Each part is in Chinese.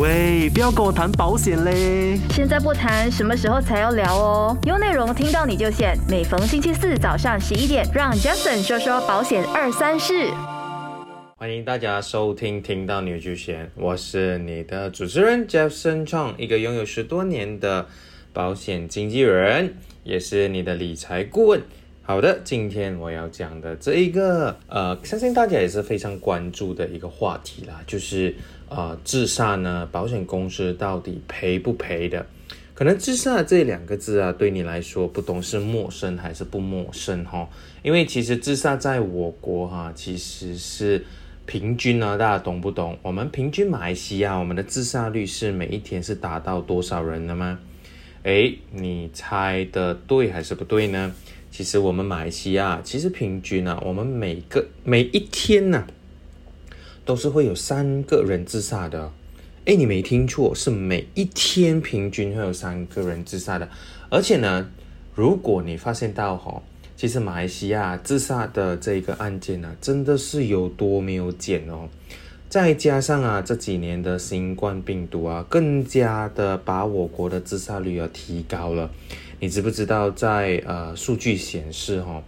喂，不要跟我谈保险嘞！现在不谈，什么时候才要聊哦？有内容听到你就选。每逢星期四早上十一点，让 Jason 说说保险二三事。欢迎大家收听《听到你就选》，我是你的主持人 Jason Chong，一个拥有十多年的保险经纪人，也是你的理财顾问。好的，今天我要讲的这一个，呃，相信大家也是非常关注的一个话题啦，就是呃，自杀呢，保险公司到底赔不赔的？可能自杀这两个字啊，对你来说不懂是陌生还是不陌生哈？因为其实自杀在我国哈，其实是平均呢，大家懂不懂？我们平均马来西亚，我们的自杀率是每一天是达到多少人的吗？诶，你猜的对还是不对呢？其实我们马来西亚其实平均啊，我们每个每一天呢，都是会有三个人自杀的。哎，你没听错，是每一天平均会有三个人自杀的。而且呢，如果你发现到哈，其实马来西亚自杀的这个案件呢，真的是有多没有减哦。再加上啊，这几年的新冠病毒啊，更加的把我国的自杀率啊提高了。你知不知道，在呃数据显示哈，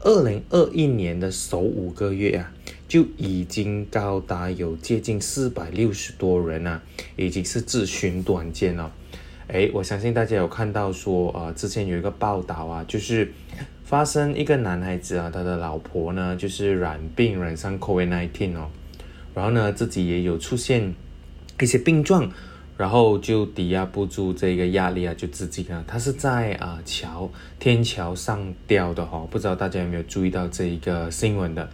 二零二一年的首五个月啊，就已经高达有接近四百六十多人啊，已经是自寻短见了。诶，我相信大家有看到说，呃，之前有一个报道啊，就是发生一个男孩子啊，他的老婆呢，就是染病染上 COVID-19 哦，然后呢，自己也有出现一些病状。然后就抵押不住这个压力啊，就自己啊，他是在啊桥天桥上吊的哈，不知道大家有没有注意到这一个新闻的？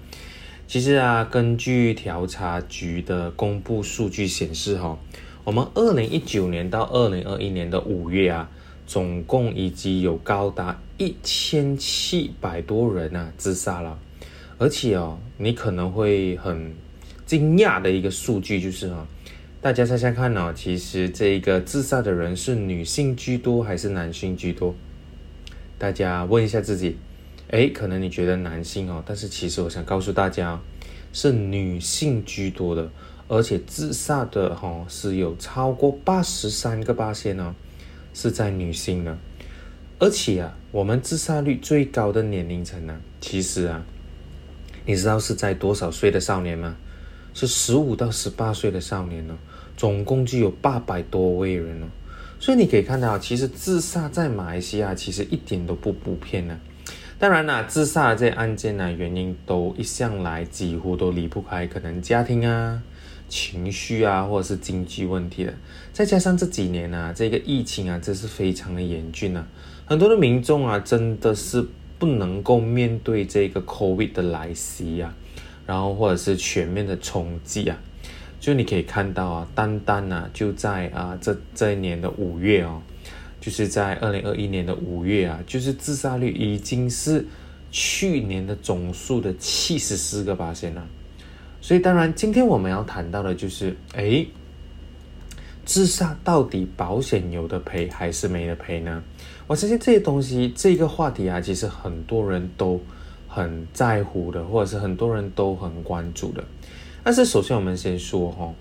其实啊，根据调查局的公布数据显示哈，我们二零一九年到二零二一年的五月啊，总共已经有高达一千七百多人啊自杀了，而且哦，你可能会很惊讶的一个数据就是哈。大家猜猜看呢？其实这一个自杀的人是女性居多还是男性居多？大家问一下自己。哎，可能你觉得男性哦，但是其实我想告诉大家，是女性居多的，而且自杀的哈是有超过八十三个八线呢，是在女性呢。而且啊，我们自杀率最高的年龄层呢，其实啊，你知道是在多少岁的少年吗？是十五到十八岁的少年呢。总共就有八百多位人哦，所以你可以看到，其实自杀在马来西亚其实一点都不普遍呢。当然啦，自杀的这些案件呢，原因都一向来几乎都离不开可能家庭啊、情绪啊，或者是经济问题的。再加上这几年呢，这个疫情啊，真是非常的严峻啊，很多的民众啊，真的是不能够面对这个 COVID 的来袭啊，然后或者是全面的冲击啊。就你可以看到啊，单单呢就在啊这这一年的五月哦，就是在二零二一年的五月啊，就是自杀率已经是去年的总数的七十四个八千了。所以当然，今天我们要谈到的就是，哎，自杀到底保险有的赔还是没得赔呢？我相信这些东西，这个话题啊，其实很多人都很在乎的，或者是很多人都很关注的。但是首先我们先说哈，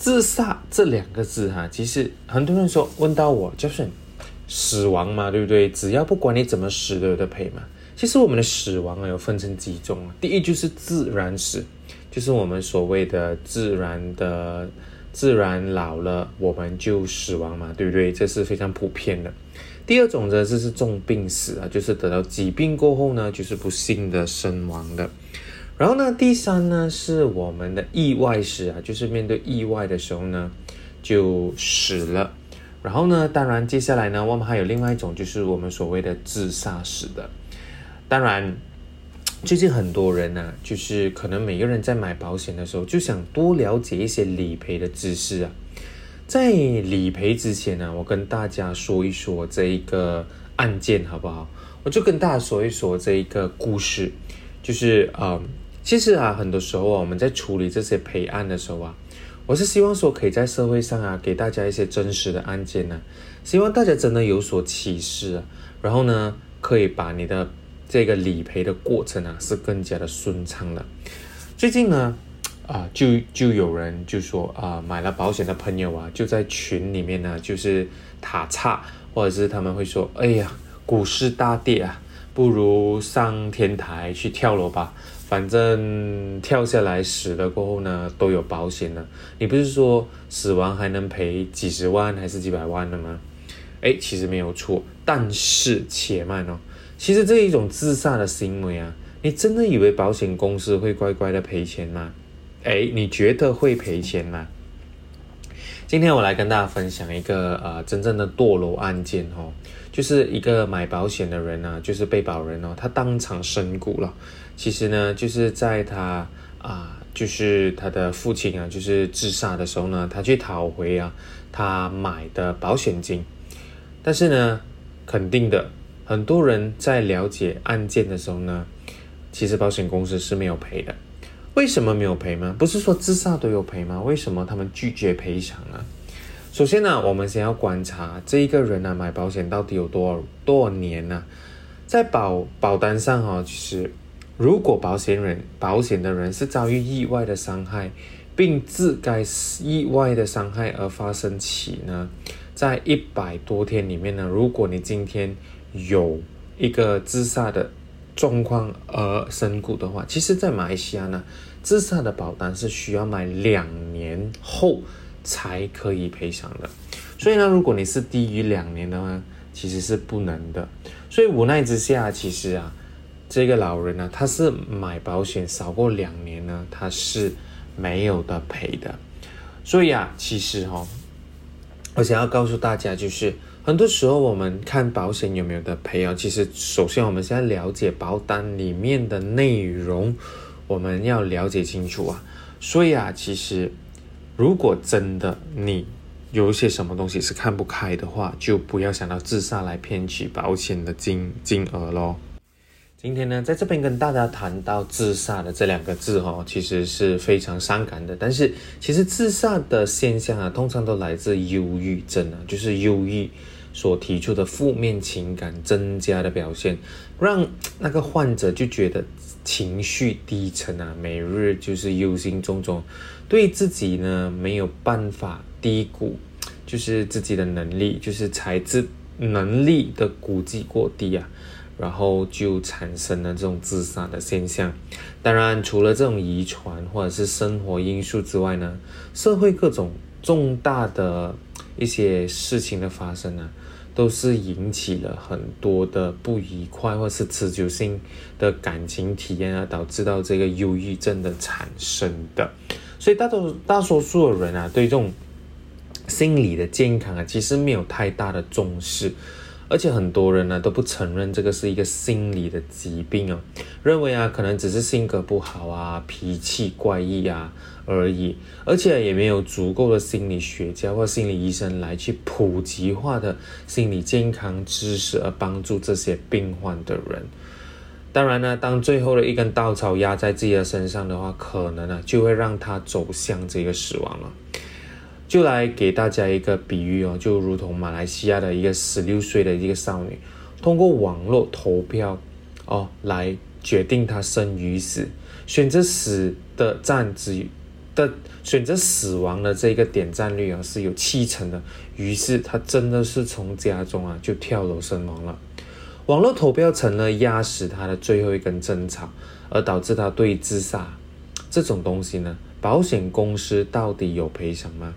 自杀这两个字哈，其实很多人说问到我就是死亡嘛，对不对？只要不管你怎么死都有的赔嘛。其实我们的死亡啊有分成几种啊，第一就是自然死，就是我们所谓的自然的自然老了我们就死亡嘛，对不对？这是非常普遍的。第二种呢就是重病死啊，就是得到疾病过后呢，就是不幸的身亡的。然后呢，第三呢是我们的意外死啊，就是面对意外的时候呢就死了。然后呢，当然接下来呢，我们还有另外一种，就是我们所谓的自杀死的。当然，最近很多人呢，就是可能每个人在买保险的时候就想多了解一些理赔的知识啊。在理赔之前呢，我跟大家说一说这一个案件好不好？我就跟大家说一说这一个故事，就是啊。其实啊，很多时候啊，我们在处理这些赔案的时候啊，我是希望说可以在社会上啊，给大家一些真实的案件呢，希望大家真的有所启示啊，然后呢，可以把你的这个理赔的过程啊，是更加的顺畅的。最近呢，啊，就就有人就说啊，买了保险的朋友啊，就在群里面呢，就是塔差，或者是他们会说，哎呀，股市大跌啊，不如上天台去跳楼吧，反正跳下来死了过后呢，都有保险的。你不是说死亡还能赔几十万还是几百万的吗？哎，其实没有错，但是且慢哦，其实这一种自杀的行为啊，你真的以为保险公司会乖乖的赔钱吗？哎，你觉得会赔钱吗？今天我来跟大家分享一个呃真正的堕楼案件哦，就是一个买保险的人呢，就是被保人哦，他当场身故了。其实呢，就是在他啊，就是他的父亲啊，就是自杀的时候呢，他去讨回啊他买的保险金。但是呢，肯定的，很多人在了解案件的时候呢，其实保险公司是没有赔的。为什么没有赔吗？不是说自杀都有赔吗？为什么他们拒绝赔偿呢？首先呢，我们先要观察这一个人呢买保险到底有多少多少年呢？在保保单上哈，其实如果保险人保险的人是遭遇意外的伤害，并自该意外的伤害而发生起呢？在一百多天里面呢，如果你今天有一个自杀的状况而身故的话，其实，在马来西亚呢，自杀的保单是需要买两年后才可以赔偿的。所以呢，如果你是低于两年的话，其实是不能的。所以无奈之下，其实啊，这个老人呢，他是买保险少过两年呢，他是没有的赔的。所以啊，其实哈。我想要告诉大家，就是很多时候我们看保险有没有的赔啊，其实首先我们先了解保单里面的内容，我们要了解清楚啊。所以啊，其实如果真的你有一些什么东西是看不开的话，就不要想到自杀来骗取保险的金金额咯。今天呢，在这边跟大家谈到自杀的这两个字哈，其实是非常伤感的。但是，其实自杀的现象啊，通常都来自忧郁症啊，就是忧郁所提出的负面情感增加的表现，让那个患者就觉得情绪低沉啊，每日就是忧心忡忡，对自己呢没有办法低估，就是自己的能力，就是才智能力的估计过低啊。然后就产生了这种自杀的现象。当然，除了这种遗传或者是生活因素之外呢，社会各种重大的一些事情的发生呢，都是引起了很多的不愉快或是持久性的感情体验啊，导致到这个忧郁症的产生的。所以，大多大多数的人啊，对这种心理的健康啊，其实没有太大的重视。而且很多人呢都不承认这个是一个心理的疾病啊，认为啊可能只是性格不好啊、脾气怪异啊而已，而且也没有足够的心理学家或心理医生来去普及化的心理健康知识而帮助这些病患的人。当然呢，当最后的一根稻草压在自己的身上的话，可能呢就会让他走向这个死亡了。就来给大家一个比喻哦，就如同马来西亚的一个十六岁的一个少女，通过网络投票哦来决定她生与死，选择死的占只的选择死亡的这个点赞率啊是有七成的，于是她真的是从家中啊就跳楼身亡了。网络投票成了压死她的最后一根针草，而导致她对自杀这种东西呢，保险公司到底有赔偿吗？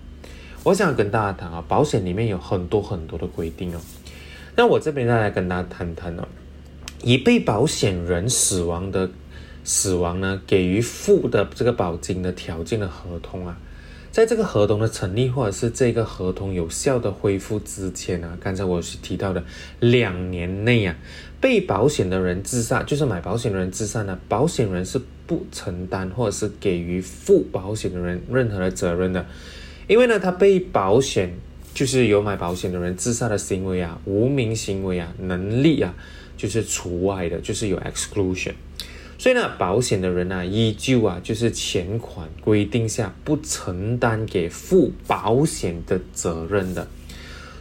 我想跟大家谈啊，保险里面有很多很多的规定哦。那我这边再来跟大家谈谈哦，以被保险人死亡的死亡呢，给予付的这个保金的条件的合同啊，在这个合同的成立或者是这个合同有效的恢复之前呢，刚才我是提到的两年内啊，被保险的人自杀，就是买保险的人自杀呢，保险人是不承担或者是给予付保险的人任何的责任的。因为呢，他被保险就是有买保险的人自杀的行为啊，无名行为啊，能力啊，就是除外的，就是有 exclusion。所以呢，保险的人呢，依旧啊，就是钱款规定下不承担给付保险的责任的。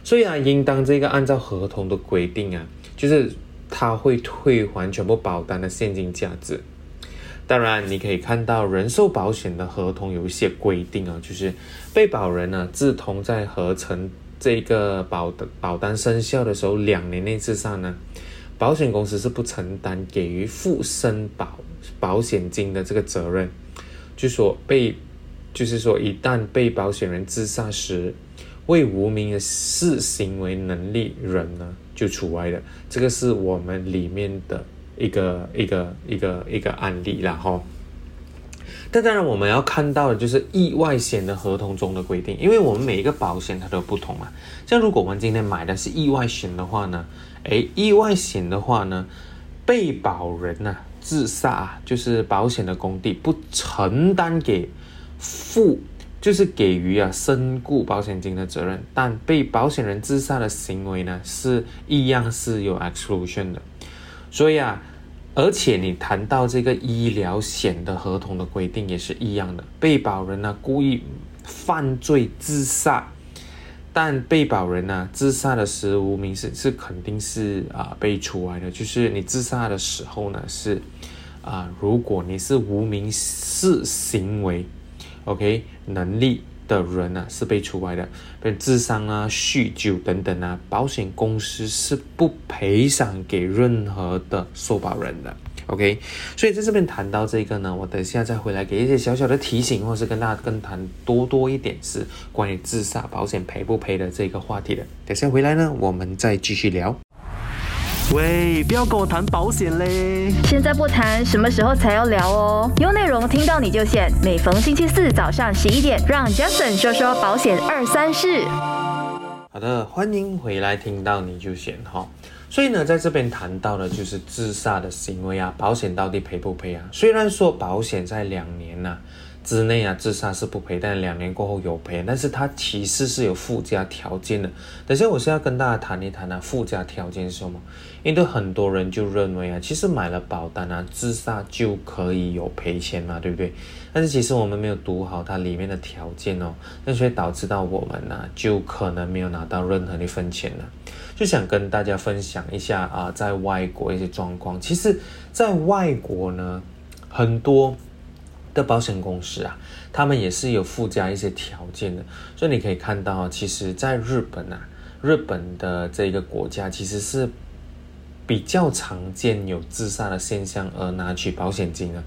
所以啊，应当这个按照合同的规定啊，就是他会退还全部保单的现金价值。当然，你可以看到人寿保险的合同有一些规定啊，就是被保人呢自同在合成这个保的保单生效的时候两年内自杀呢，保险公司是不承担给予附身保保险金的这个责任。就说被，就是说一旦被保险人自杀时，为无名的事行为能力人呢就除外的。这个是我们里面的。一个一个一个一个案例然后，但当然我们要看到的就是意外险的合同中的规定，因为我们每一个保险它都不同嘛。像如果我们今天买的是意外险的话呢，诶，意外险的话呢，被保人呢自杀，啊就是保险的工地不承担给付，就是给予啊身故保险金的责任，但被保险人自杀的行为呢是一样是有 exclusion 的。所以啊，而且你谈到这个医疗险的合同的规定也是一样的，被保人呢故意犯罪自杀，但被保人呢自杀的时无名氏是肯定是啊被除外的，就是你自杀的时候呢是啊，如果你是无名氏行为，OK 能力。的人呢是被除外的，比如自伤啊、酗酒等等啊，保险公司是不赔偿给任何的受保人的。OK，所以在这边谈到这个呢，我等下再回来给一些小小的提醒，或是跟大家跟谈多多一点是关于自杀保险赔不赔的这个话题的。等下回来呢，我们再继续聊。喂，不要跟我谈保险嘞！现在不谈，什么时候才要聊哦？有内容听到你就现，每逢星期四早上十一点，让 Jason 说说保险二三事。好的，欢迎回来，听到你就现哈。所以呢，在这边谈到的就是自杀的行为啊，保险到底赔不赔啊？虽然说保险在两年呢。之内啊，自杀是不赔，但两年过后有赔，但是它其实是有附加条件的。等下我是要跟大家谈一谈啊，附加条件是什么？因为很多人就认为啊，其实买了保单啊，自杀就可以有赔钱嘛，对不对？但是其实我们没有读好它里面的条件哦，那所以导致到我们呢，就可能没有拿到任何一分钱了。就想跟大家分享一下啊，在外国一些状况。其实，在外国呢，很多。的保险公司啊，他们也是有附加一些条件的，所以你可以看到，其实，在日本啊，日本的这个国家其实是比较常见有自杀的现象而拿取保险金的。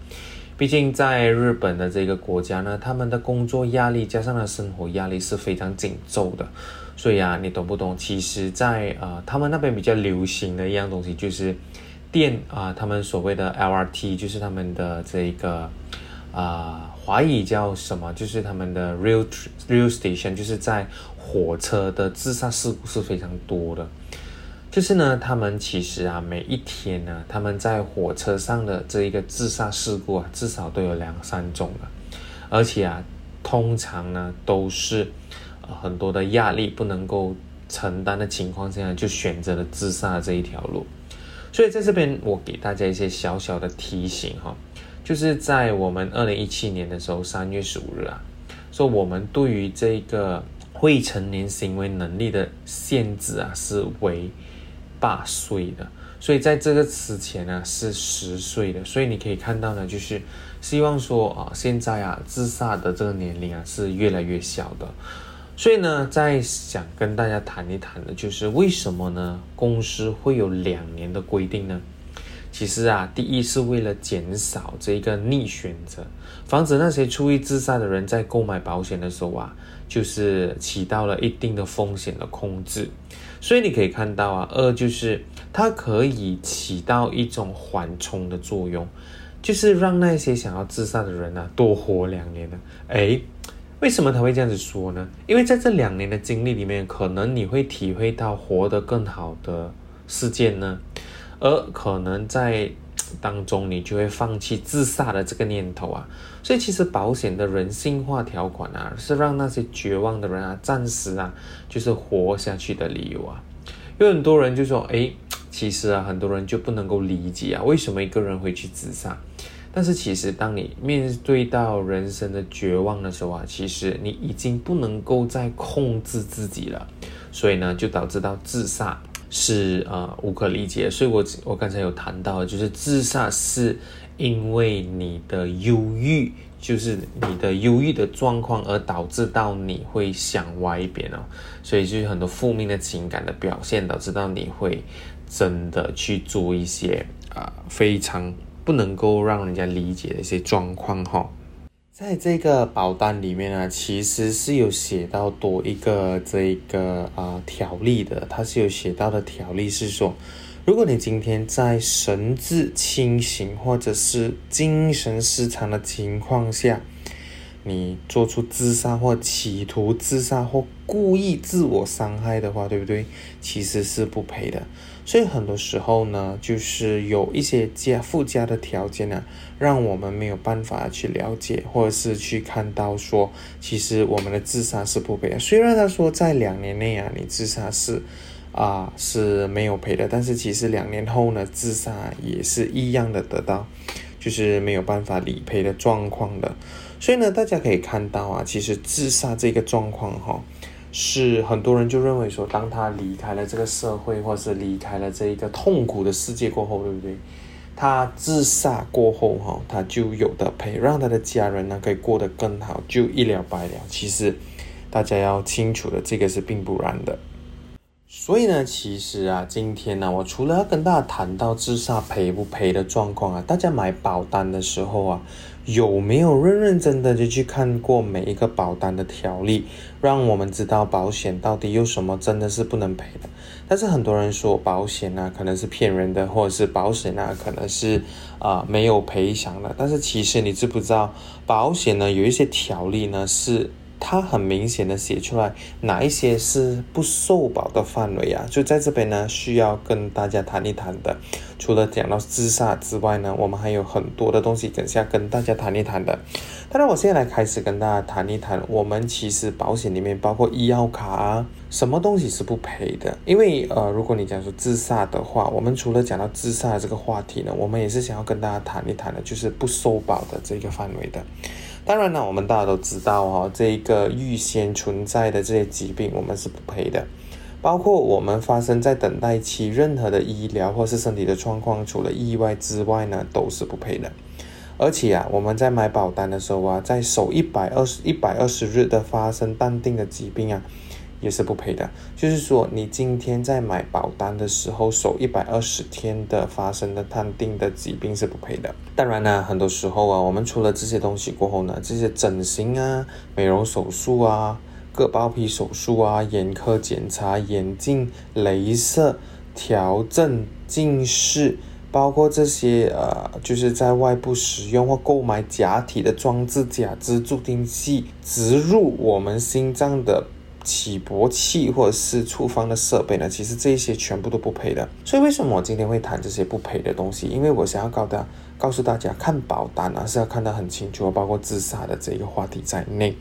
毕竟在日本的这个国家呢，他们的工作压力加上了生活压力是非常紧凑的，所以啊，你懂不懂？其实，在呃，他们那边比较流行的一样东西就是电啊，他们所谓的 LRT，就是他们的这个。啊，华语叫什么？就是他们的 real real station，就是在火车的自杀事故是非常多的。就是呢，他们其实啊，每一天呢，他们在火车上的这一个自杀事故啊，至少都有两三种了。而且啊，通常呢，都是很多的压力不能够承担的情况下，就选择了自杀这一条路。所以在这边，我给大家一些小小的提醒哈。就是在我们二零一七年的时候，三月十五日啊，说我们对于这个未成年行为能力的限制啊是为八岁的，所以在这个之前呢是十岁的，所以你可以看到呢，就是希望说啊，现在啊自杀的这个年龄啊是越来越小的，所以呢，在想跟大家谈一谈的，就是为什么呢？公司会有两年的规定呢？其实啊，第一是为了减少这个逆选择，防止那些出于自杀的人在购买保险的时候啊，就是起到了一定的风险的控制。所以你可以看到啊，二就是它可以起到一种缓冲的作用，就是让那些想要自杀的人呢多活两年呢。诶，为什么他会这样子说呢？因为在这两年的经历里面，可能你会体会到活得更好的事件呢。而可能在当中，你就会放弃自杀的这个念头啊。所以其实保险的人性化条款啊，是让那些绝望的人啊，暂时啊，就是活下去的理由啊。有很多人就说，哎，其实啊，很多人就不能够理解啊，为什么一个人会去自杀？但是其实当你面对到人生的绝望的时候啊，其实你已经不能够再控制自己了，所以呢，就导致到自杀。是啊，无可理解，所以我我刚才有谈到，就是自杀是因为你的忧郁，就是你的忧郁的状况而导致到你会想歪一边哦，所以就是很多负面的情感的表现，导致到你会真的去做一些啊非常不能够让人家理解的一些状况哈。在这个保单里面呢，其实是有写到多一个这个啊条例的，它是有写到的条例是说，如果你今天在神志清醒或者是精神失常的情况下，你做出自杀或企图自杀或故意自我伤害的话，对不对？其实是不赔的。所以很多时候呢，就是有一些加附加的条件呢，让我们没有办法去了解，或者是去看到说，其实我们的自杀是不赔的。虽然他说在两年内啊，你自杀是啊是没有赔的，但是其实两年后呢，自杀也是一样的得到，就是没有办法理赔的状况的。所以呢，大家可以看到啊，其实自杀这个状况哈。是很多人就认为说，当他离开了这个社会，或是离开了这一个痛苦的世界过后，对不对？他自杀过后，哈，他就有的赔，让他的家人呢可以过得更好，就一了百了。其实大家要清楚的，这个是并不然的。所以呢，其实啊，今天呢，我除了要跟大家谈到自杀赔不赔的状况啊，大家买保单的时候啊。有没有认认真真的就去看过每一个保单的条例，让我们知道保险到底有什么真的是不能赔的？但是很多人说保险呢可能是骗人的，或者是保险呢可能是啊没有赔偿的。但是其实你知不知道，保险呢有一些条例呢是。它很明显的写出来哪一些是不受保的范围啊？就在这边呢，需要跟大家谈一谈的。除了讲到自杀之外呢，我们还有很多的东西等下跟大家谈一谈的。当然，我现在来开始跟大家谈一谈，我们其实保险里面包括医药卡啊，什么东西是不赔的？因为呃，如果你讲说自杀的话，我们除了讲到自杀这个话题呢，我们也是想要跟大家谈一谈的，就是不受保的这个范围的。当然呢，我们大家都知道哈，这一个预先存在的这些疾病，我们是不赔的。包括我们发生在等待期任何的医疗或是身体的状况，除了意外之外呢，都是不赔的。而且啊，我们在买保单的时候啊，在首一百二十一百二十日的发生淡定的疾病啊。也是不赔的，就是说你今天在买保单的时候，首一百二十天的发生的判定的疾病是不赔的。当然呢，很多时候啊，我们除了这些东西过后呢，这些整形啊、美容手术啊、割包皮手术啊、眼科检查、眼镜、镭射、调整近视，包括这些呃，就是在外部使用或购买假体的装置、假肢助听器植入我们心脏的。起搏器或者是处方的设备呢，其实这些全部都不赔的。所以为什么我今天会谈这些不赔的东西？因为我想要告大告诉大家，看保单啊是要看得很清楚，包括自杀的这个话题在内。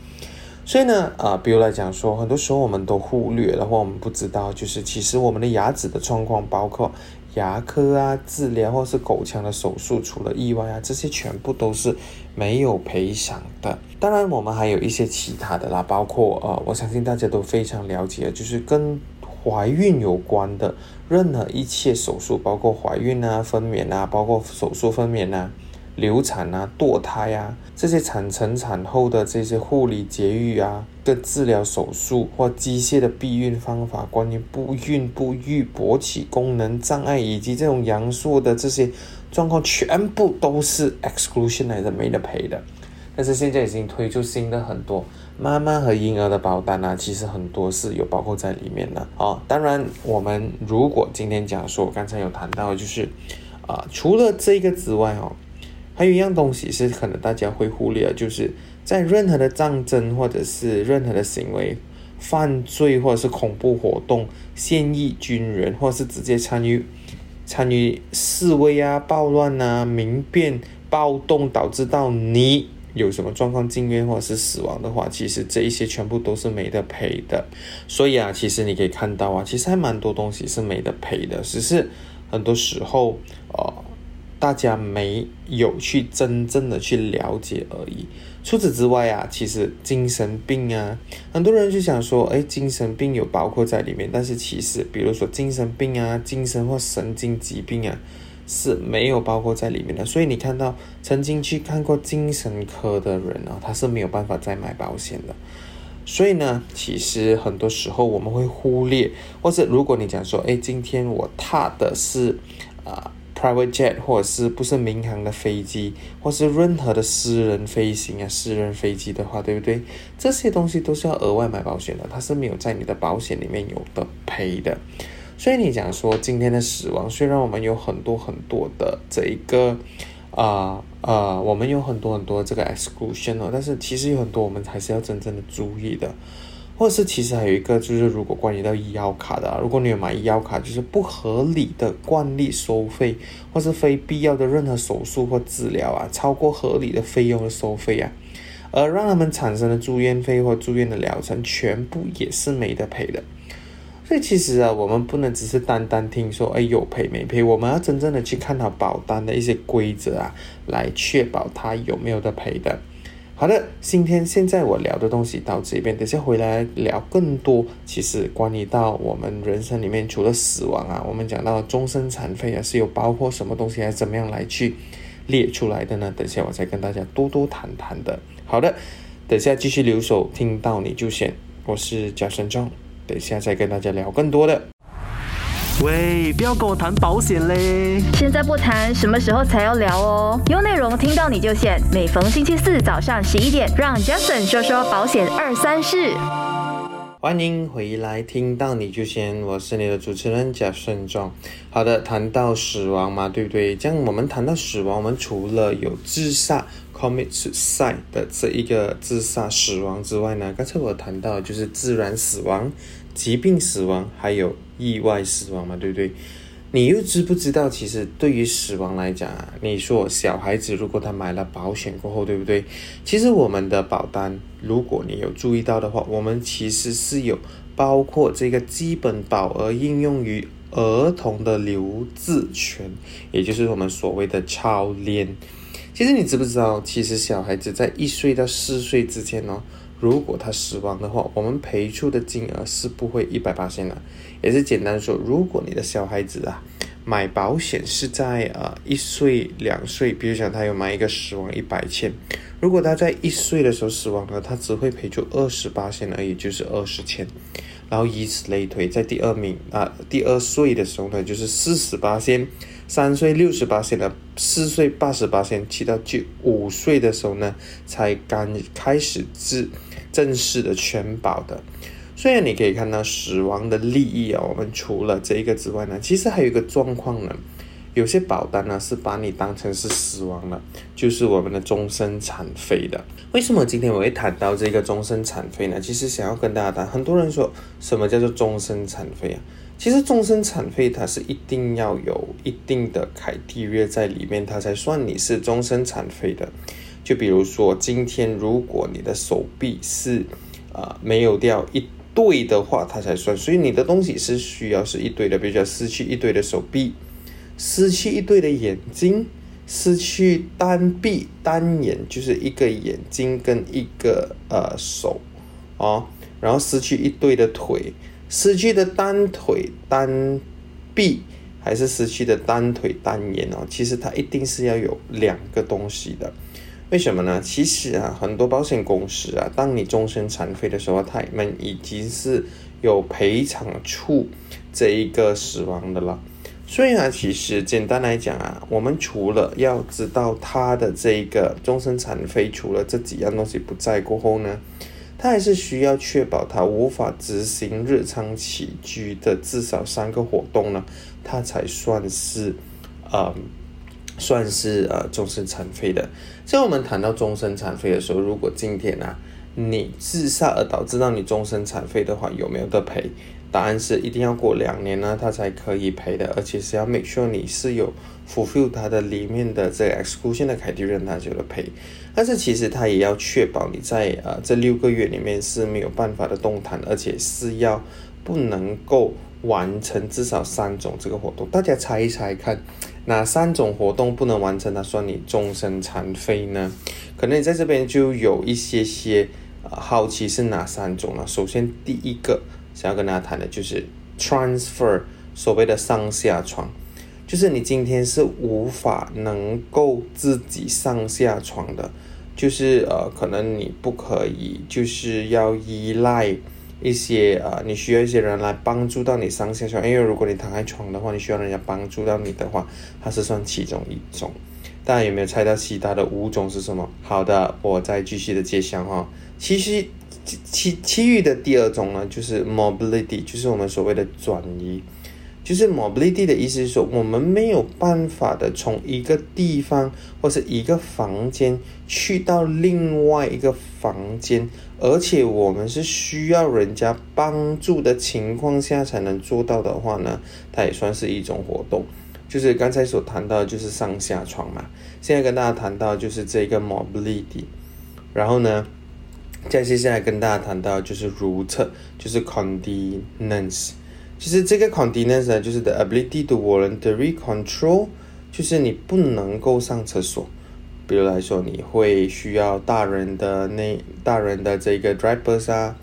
所以呢，呃，比如来讲说，很多时候我们都忽略了或我们不知道，就是其实我们的牙齿的状况，包括。牙科啊，治疗或是口腔的手术，除了意外啊，这些全部都是没有赔偿的。当然，我们还有一些其他的啦，包括呃，我相信大家都非常了解，就是跟怀孕有关的任何一切手术，包括怀孕啊、分娩啊，包括手术分娩啊。流产啊、堕胎啊，这些产前产后的这些护理、节育啊的治疗手术或机械的避孕方法，关于不孕不育、勃起功能障碍以及这种阳数的这些状况，全部都是 exclusion 来的，没得赔的。但是现在已经推出新的很多妈妈和婴儿的保单啊，其实很多是有包括在里面的哦。当然，我们如果今天讲说，刚才有谈到，就是啊，除了这个之外哦。还有一样东西是可能大家会忽略，就是在任何的战争或者是任何的行为、犯罪或者是恐怖活动、现役军人或者是直接参与参与示威啊、暴乱啊、民变暴动，导致到你有什么状况进院或者是死亡的话，其实这一些全部都是没得赔的。所以啊，其实你可以看到啊，其实还蛮多东西是没得赔的，只是很多时候呃。大家没有去真正的去了解而已。除此之外啊，其实精神病啊，很多人就想说，哎，精神病有包括在里面。但是其实，比如说精神病啊、精神或神经疾病啊，是没有包括在里面的。所以你看到曾经去看过精神科的人啊，他是没有办法再买保险的。所以呢，其实很多时候我们会忽略，或者如果你讲说，哎，今天我踏的是啊 private jet，或者是不是民航的飞机，或是任何的私人飞行啊、私人飞机的话，对不对？这些东西都是要额外买保险的，它是没有在你的保险里面有的赔的。所以你讲说今天的死亡，虽然我们有很多很多的这一个。啊啊，我们有很多很多这个 exclusion 哦，但是其实有很多我们还是要真正的注意的，或者是其实还有一个就是，如果关于到医药卡的，如果你有买医药卡，就是不合理的惯例收费，或是非必要的任何手术或治疗啊，超过合理的费用的收费啊，而让他们产生的住院费或住院的疗程，全部也是没得赔的。所以其实啊，我们不能只是单单听说，哎，有赔没赔，我们要真正的去看它保单的一些规则啊，来确保它有没有的赔的。好的，今天现在我聊的东西到这边，等下回来聊更多。其实关于到我们人生里面，除了死亡啊，我们讲到终身残废啊，是有包括什么东西，还是怎么样来去列出来的呢？等下我再跟大家多多谈谈的。好的，等下继续留守，听到你就选，我是贾神壮。等下再跟大家聊更多的。喂，不要跟我谈保险嘞！现在不谈，什么时候才要聊哦？有内容听到你就选。每逢星期四早上十一点，让 Jason 说说保险二三事。欢迎回来，听到你就先，我是你的主持人贾顺壮。好的，谈到死亡嘛，对不对？这样我们谈到死亡，我们除了有自杀 （commit suicide） 的这一个自杀死亡之外呢，刚才我谈到就是自然死亡、疾病死亡，还有意外死亡嘛，对不对？你又知不知道，其实对于死亡来讲啊，你说小孩子如果他买了保险过后，对不对？其实我们的保单，如果你有注意到的话，我们其实是有包括这个基本保额应用于儿童的留置权，也就是我们所谓的超联。其实你知不知道，其实小孩子在一岁到四岁之间呢？如果他死亡的话，我们赔出的金额是不会一百八千的，也是简单说，如果你的小孩子啊买保险是在呃一岁两岁，比如讲他有买一个死亡一百千，如果他在一岁的时候死亡了，他只会赔出二十八千而已，就是二十千，然后以此类推，在第二名啊第二岁的时候呢，就是四十八千。三岁六十八岁的，四岁八十八岁，去到九五岁的时候呢，才刚开始治正式的全保的。虽然你可以看到死亡的利益啊，我们除了这一个之外呢，其实还有一个状况呢，有些保单呢是把你当成是死亡了，就是我们的终身残废的。为什么今天我会谈到这个终身残废呢？其实想要跟大家谈，很多人说什么叫做终身残废啊？其实终身残废它是一定要有一定的凯蒂约在里面，它才算你是终身残废的。就比如说今天如果你的手臂是啊没有掉一对的话，它才算。所以你的东西是需要是一对的，比如说失去一对的手臂，失去一对的眼睛，失去单臂单眼，就是一个眼睛跟一个呃手哦，然后失去一对的腿。失去的单腿单臂，还是失去的单腿单眼哦？其实它一定是要有两个东西的。为什么呢？其实啊，很多保险公司啊，当你终身残废的时候，他们已经是有赔偿处这一个死亡的了。所以啊，其实简单来讲啊，我们除了要知道他的这个终身残废，除了这几样东西不在过后呢？他还是需要确保他无法执行日常起居的至少三个活动呢，他才算是，呃，算是呃终身残废的。像我们谈到终身残废的时候，如果今天啊你自杀而导致到你终身残废的话，有没有得赔？答案是一定要过两年呢，他才可以赔的，而且是要 make sure 你是有 fulfill 它的里面的这个 exclusion 的凯蒂任，他就能赔。但是其实他也要确保你在呃这六个月里面是没有办法的动弹，而且是要不能够完成至少三种这个活动。大家猜一猜看，哪三种活动不能完成，他算你终身残废呢？可能你在这边就有一些些呃好奇是哪三种呢？首先第一个。想要跟大家谈的就是 transfer，所谓的上下床。就是你今天是无法能够自己上下床的，就是呃，可能你不可以，就是要依赖一些呃，你需要一些人来帮助到你上下床。因为如果你躺在床的话，你需要人家帮助到你的话，它是算其中一种。大家有没有猜到其他的五种是什么？好的，我再继续的揭晓哈。其实其其余的第二种呢，就是 mobility，就是我们所谓的转移。就是 mobility 的意思是说，我们没有办法的从一个地方或是一个房间去到另外一个房间，而且我们是需要人家帮助的情况下才能做到的话呢，它也算是一种活动。就是刚才所谈到的就是上下床嘛，现在跟大家谈到就是这个 mobility，然后呢，再接下来跟大家谈到就是如厕，就是 continence。其实这个 continence 呢，就是 the ability to voluntary control，就是你不能够上厕所。比如来说，你会需要大人的那大人的这个 drivers 啊，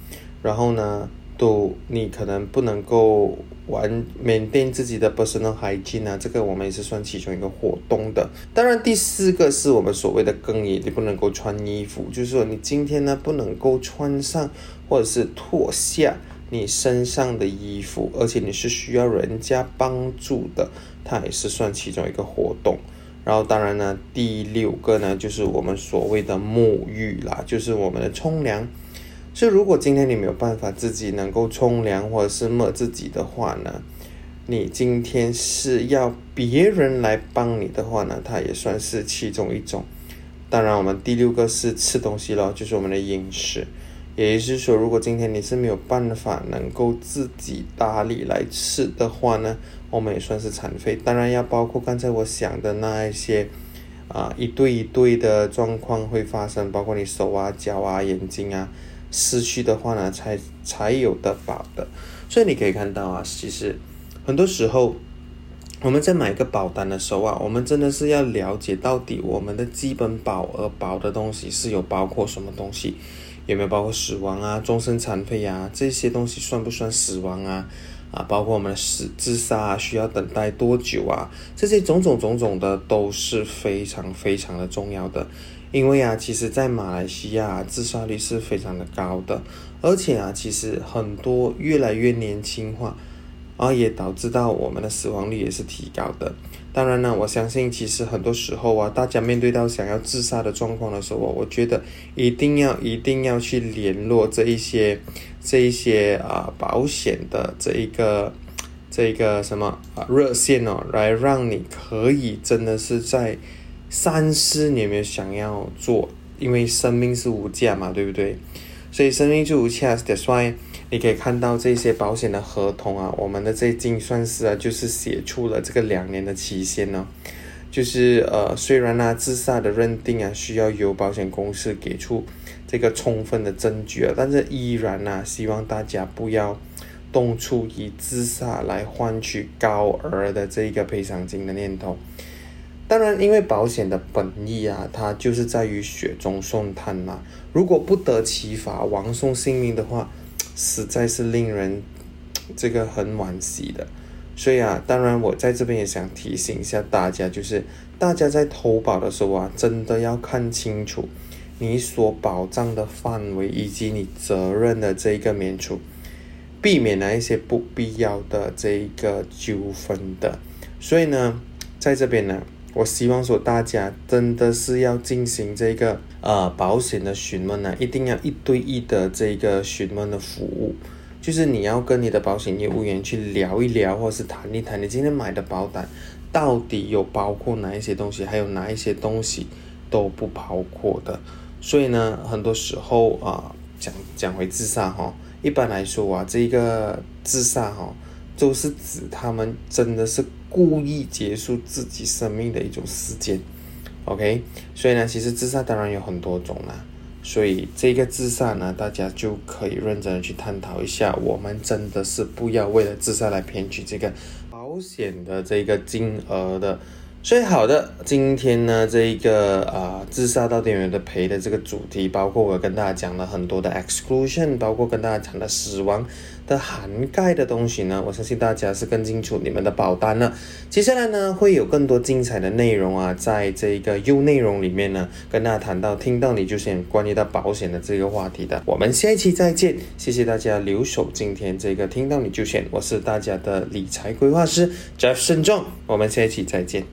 然后呢，都你可能不能够完缅甸自己的 personal hygiene 啊，这个我们也是算其中一个活动的。当然，第四个是我们所谓的更衣，你不能够穿衣服，就是说你今天呢不能够穿上或者是脱下。你身上的衣服，而且你是需要人家帮助的，它也是算其中一个活动。然后当然呢，第六个呢就是我们所谓的沐浴啦，就是我们的冲凉。所以如果今天你没有办法自己能够冲凉或者是抹自己的话呢，你今天是要别人来帮你的话呢，它也算是其中一种。当然，我们第六个是吃东西咯，就是我们的饮食。也就是说，如果今天你是没有办法能够自己打理来吃的话呢，我们也算是残废。当然要包括刚才我想的那一些，啊，一对一对的状况会发生，包括你手啊、脚啊、眼睛啊失去的话呢，才才有的保的。所以你可以看到啊，其实很多时候我们在买一个保单的时候啊，我们真的是要了解到底我们的基本保额保的东西是有包括什么东西。有没有包括死亡啊、终身残废啊这些东西算不算死亡啊？啊，包括我们的死自杀啊，需要等待多久啊？这些种种种种的都是非常非常的重要的，因为啊，其实在马来西亚自杀率是非常的高的，而且啊，其实很多越来越年轻化，啊，也导致到我们的死亡率也是提高的。当然呢，我相信其实很多时候啊，大家面对到想要自杀的状况的时候，我觉得一定要一定要去联络这一些这一些啊保险的这一个这一个什么啊热线哦，来让你可以真的是在三思，你有没有想要做，因为生命是无价嘛，对不对？所以生命就无价，That's why。你可以看到这些保险的合同啊，我们的这精算师啊，就是写出了这个两年的期限呢。就是呃，虽然呢自杀的认定啊，需要由保险公司给出这个充分的证据啊，但是依然呢，希望大家不要动出以自杀来换取高额的这个赔偿金的念头。当然，因为保险的本意啊，它就是在于雪中送炭嘛。如果不得其法，枉送性命的话。实在是令人这个很惋惜的，所以啊，当然我在这边也想提醒一下大家，就是大家在投保的时候啊，真的要看清楚你所保障的范围以及你责任的这一个免除，避免了一些不必要的这一个纠纷的。所以呢，在这边呢，我希望说大家真的是要进行这个。呃，保险的询问呢，一定要一对一的这个询问的服务，就是你要跟你的保险业务员去聊一聊，或是谈一谈，你今天买的保单到底有包括哪一些东西，还有哪一些东西都不包括的。所以呢，很多时候啊，讲讲回自杀哈，一般来说啊，这个自杀哈，都是指他们真的是故意结束自己生命的一种时间。OK，所以呢，其实自杀当然有很多种啦，所以这个自杀呢，大家就可以认真的去探讨一下。我们真的是不要为了自杀来骗取这个保险的这个金额的所以好的，今天呢，这一个啊、自杀到点有的赔的这个主题，包括我跟大家讲了很多的 exclusion，包括跟大家讲的死亡的涵盖的东西呢，我相信大家是更清楚你们的保单了。接下来呢，会有更多精彩的内容啊，在这个 U 内容里面呢，跟大家谈到听到你就选关于到保险的这个话题的。我们下一期再见，谢谢大家留守今天这个听到你就选，我是大家的理财规划师 Jeff 慎重，我们下一期再见。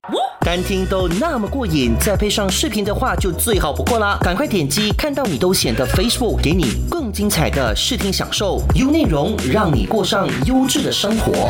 单听都那么过瘾，再配上视频的话就最好不过啦！赶快点击看到你都显得 Facebook，给你更精彩的视听享受，优内容让你过上优质的生活。